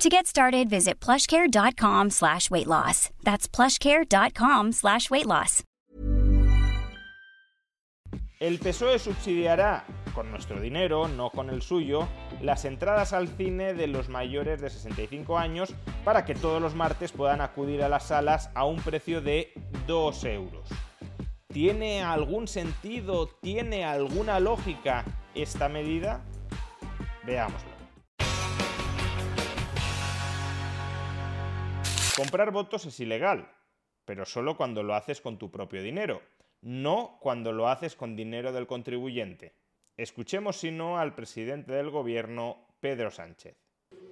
To get started, visit plushcare.com slash weight loss. That's plushcare.com slash weight loss. El PSOE subsidiará, con nuestro dinero, no con el suyo, las entradas al cine de los mayores de 65 años para que todos los martes puedan acudir a las salas a un precio de 2 euros. ¿Tiene algún sentido, tiene alguna lógica esta medida? Veámoslo. Comprar votos es ilegal, pero solo cuando lo haces con tu propio dinero, no cuando lo haces con dinero del contribuyente. Escuchemos si no al presidente del gobierno, Pedro Sánchez.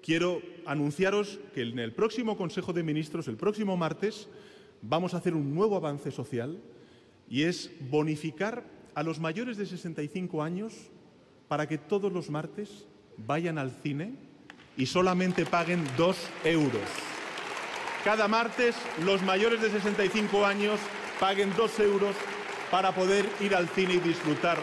Quiero anunciaros que en el próximo Consejo de Ministros, el próximo martes, vamos a hacer un nuevo avance social y es bonificar a los mayores de 65 años para que todos los martes vayan al cine y solamente paguen dos euros cada martes los mayores de 65 años paguen dos euros para poder ir al cine y disfrutar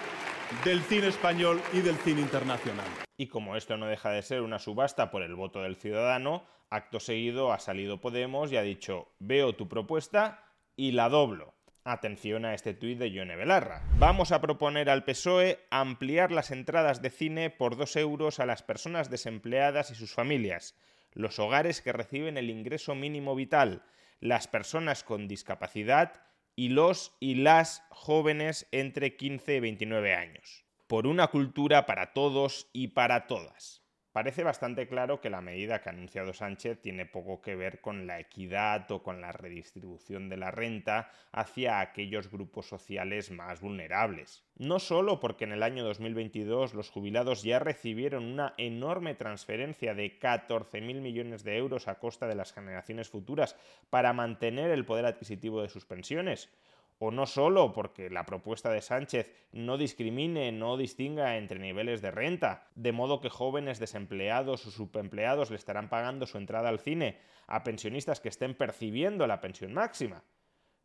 del cine español y del cine internacional. Y como esto no deja de ser una subasta por el voto del ciudadano, acto seguido ha salido Podemos y ha dicho, veo tu propuesta y la doblo. Atención a este tuit de Yone Belarra. Vamos a proponer al PSOE ampliar las entradas de cine por dos euros a las personas desempleadas y sus familias los hogares que reciben el ingreso mínimo vital, las personas con discapacidad y los y las jóvenes entre 15 y 29 años. Por una cultura para todos y para todas. Parece bastante claro que la medida que ha anunciado Sánchez tiene poco que ver con la equidad o con la redistribución de la renta hacia aquellos grupos sociales más vulnerables. No solo porque en el año 2022 los jubilados ya recibieron una enorme transferencia de 14.000 millones de euros a costa de las generaciones futuras para mantener el poder adquisitivo de sus pensiones, o no solo porque la propuesta de Sánchez no discrimine, no distinga entre niveles de renta, de modo que jóvenes desempleados o subempleados le estarán pagando su entrada al cine a pensionistas que estén percibiendo la pensión máxima.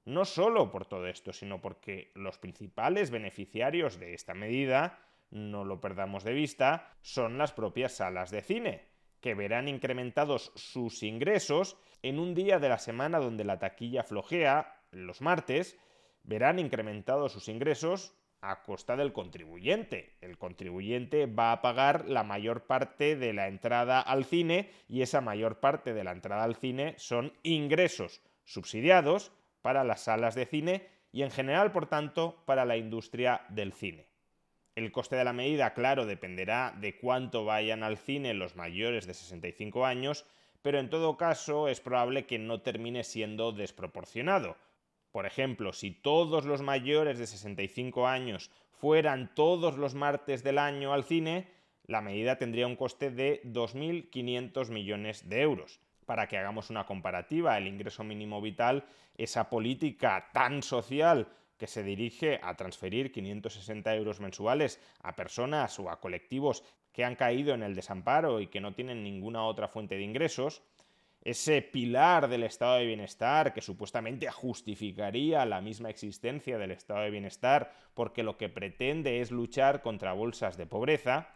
No solo por todo esto, sino porque los principales beneficiarios de esta medida, no lo perdamos de vista, son las propias salas de cine, que verán incrementados sus ingresos en un día de la semana donde la taquilla flojea, los martes, verán incrementados sus ingresos a costa del contribuyente. El contribuyente va a pagar la mayor parte de la entrada al cine y esa mayor parte de la entrada al cine son ingresos subsidiados para las salas de cine y en general, por tanto, para la industria del cine. El coste de la medida, claro, dependerá de cuánto vayan al cine los mayores de 65 años, pero en todo caso es probable que no termine siendo desproporcionado por ejemplo, si todos los mayores de 65 años fueran todos los martes del año al cine, la medida tendría un coste de 2.500 millones de euros. Para que hagamos una comparativa, el ingreso mínimo vital, esa política tan social que se dirige a transferir 560 euros mensuales a personas o a colectivos que han caído en el desamparo y que no tienen ninguna otra fuente de ingresos, ese pilar del estado de bienestar que supuestamente justificaría la misma existencia del estado de bienestar porque lo que pretende es luchar contra bolsas de pobreza,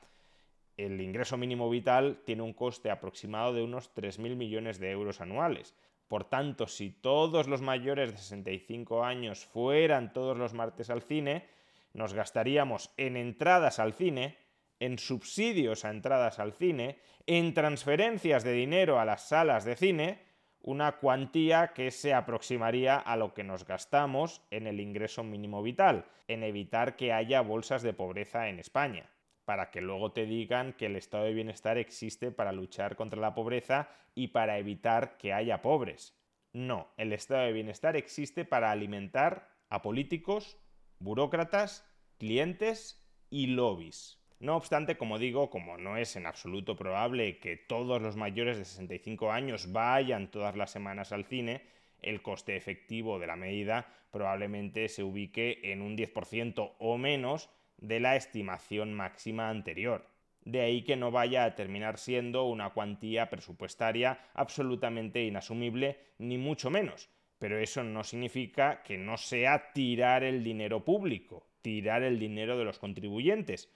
el ingreso mínimo vital tiene un coste aproximado de unos 3.000 millones de euros anuales. Por tanto, si todos los mayores de 65 años fueran todos los martes al cine, nos gastaríamos en entradas al cine en subsidios a entradas al cine, en transferencias de dinero a las salas de cine, una cuantía que se aproximaría a lo que nos gastamos en el ingreso mínimo vital, en evitar que haya bolsas de pobreza en España, para que luego te digan que el estado de bienestar existe para luchar contra la pobreza y para evitar que haya pobres. No, el estado de bienestar existe para alimentar a políticos, burócratas, clientes y lobbies. No obstante, como digo, como no es en absoluto probable que todos los mayores de 65 años vayan todas las semanas al cine, el coste efectivo de la medida probablemente se ubique en un 10% o menos de la estimación máxima anterior. De ahí que no vaya a terminar siendo una cuantía presupuestaria absolutamente inasumible, ni mucho menos. Pero eso no significa que no sea tirar el dinero público, tirar el dinero de los contribuyentes.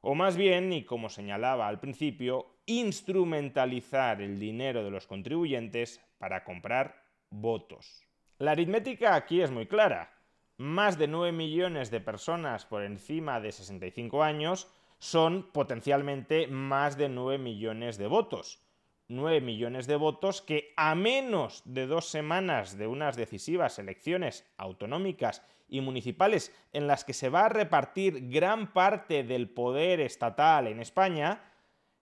O más bien, y como señalaba al principio, instrumentalizar el dinero de los contribuyentes para comprar votos. La aritmética aquí es muy clara. Más de 9 millones de personas por encima de 65 años son potencialmente más de 9 millones de votos. 9 millones de votos que a menos de dos semanas de unas decisivas elecciones autonómicas y municipales en las que se va a repartir gran parte del poder estatal en España,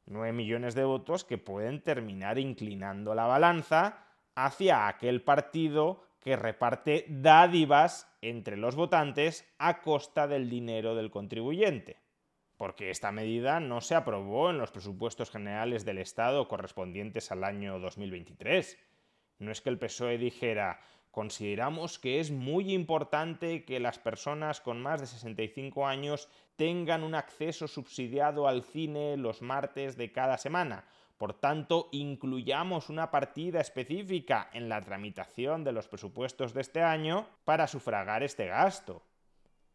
9 millones de votos que pueden terminar inclinando la balanza hacia aquel partido que reparte dádivas entre los votantes a costa del dinero del contribuyente porque esta medida no se aprobó en los presupuestos generales del Estado correspondientes al año 2023. No es que el PSOE dijera, consideramos que es muy importante que las personas con más de 65 años tengan un acceso subsidiado al cine los martes de cada semana. Por tanto, incluyamos una partida específica en la tramitación de los presupuestos de este año para sufragar este gasto.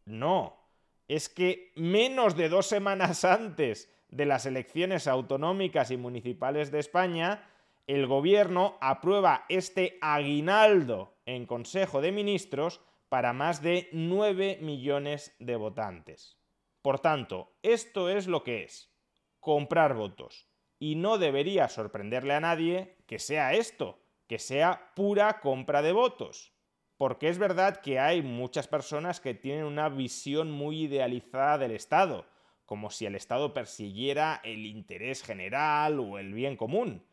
No, es que menos de dos semanas antes de las elecciones autonómicas y municipales de España, el gobierno aprueba este aguinaldo en Consejo de Ministros para más de 9 millones de votantes. Por tanto, esto es lo que es, comprar votos. Y no debería sorprenderle a nadie que sea esto, que sea pura compra de votos porque es verdad que hay muchas personas que tienen una visión muy idealizada del Estado, como si el Estado persiguiera el interés general o el bien común.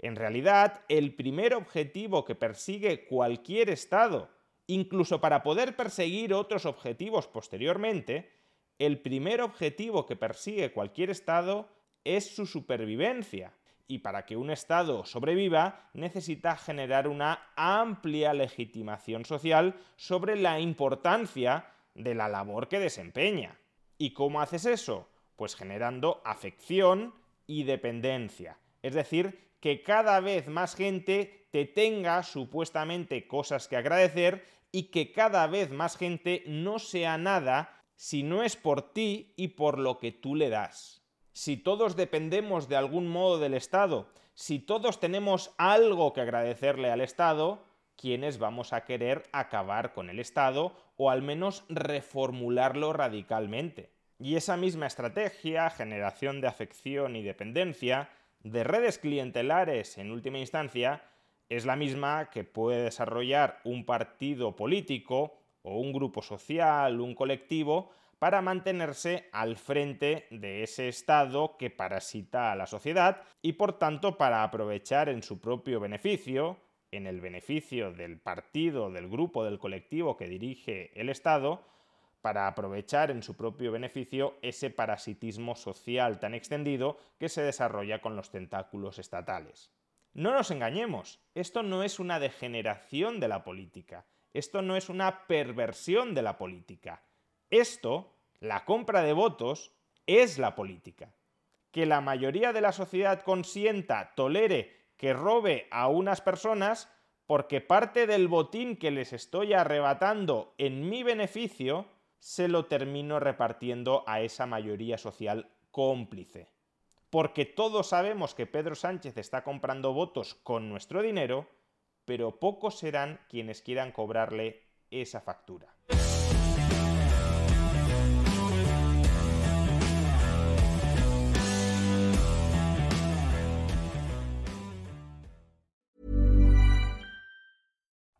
En realidad, el primer objetivo que persigue cualquier Estado, incluso para poder perseguir otros objetivos posteriormente, el primer objetivo que persigue cualquier Estado es su supervivencia y para que un Estado sobreviva necesita generar una amplia legitimación social sobre la importancia de la labor que desempeña. ¿Y cómo haces eso? Pues generando afección y dependencia. Es decir, que cada vez más gente te tenga supuestamente cosas que agradecer y que cada vez más gente no sea nada si no es por ti y por lo que tú le das si todos dependemos de algún modo del Estado, si todos tenemos algo que agradecerle al Estado, ¿quiénes vamos a querer acabar con el Estado o al menos reformularlo radicalmente? Y esa misma estrategia, generación de afección y dependencia, de redes clientelares en última instancia, es la misma que puede desarrollar un partido político o un grupo social, un colectivo, para mantenerse al frente de ese Estado que parasita a la sociedad y por tanto para aprovechar en su propio beneficio, en el beneficio del partido, del grupo, del colectivo que dirige el Estado, para aprovechar en su propio beneficio ese parasitismo social tan extendido que se desarrolla con los tentáculos estatales. No nos engañemos, esto no es una degeneración de la política, esto no es una perversión de la política, esto, la compra de votos, es la política. Que la mayoría de la sociedad consienta, tolere que robe a unas personas porque parte del botín que les estoy arrebatando en mi beneficio se lo termino repartiendo a esa mayoría social cómplice. Porque todos sabemos que Pedro Sánchez está comprando votos con nuestro dinero, pero pocos serán quienes quieran cobrarle esa factura.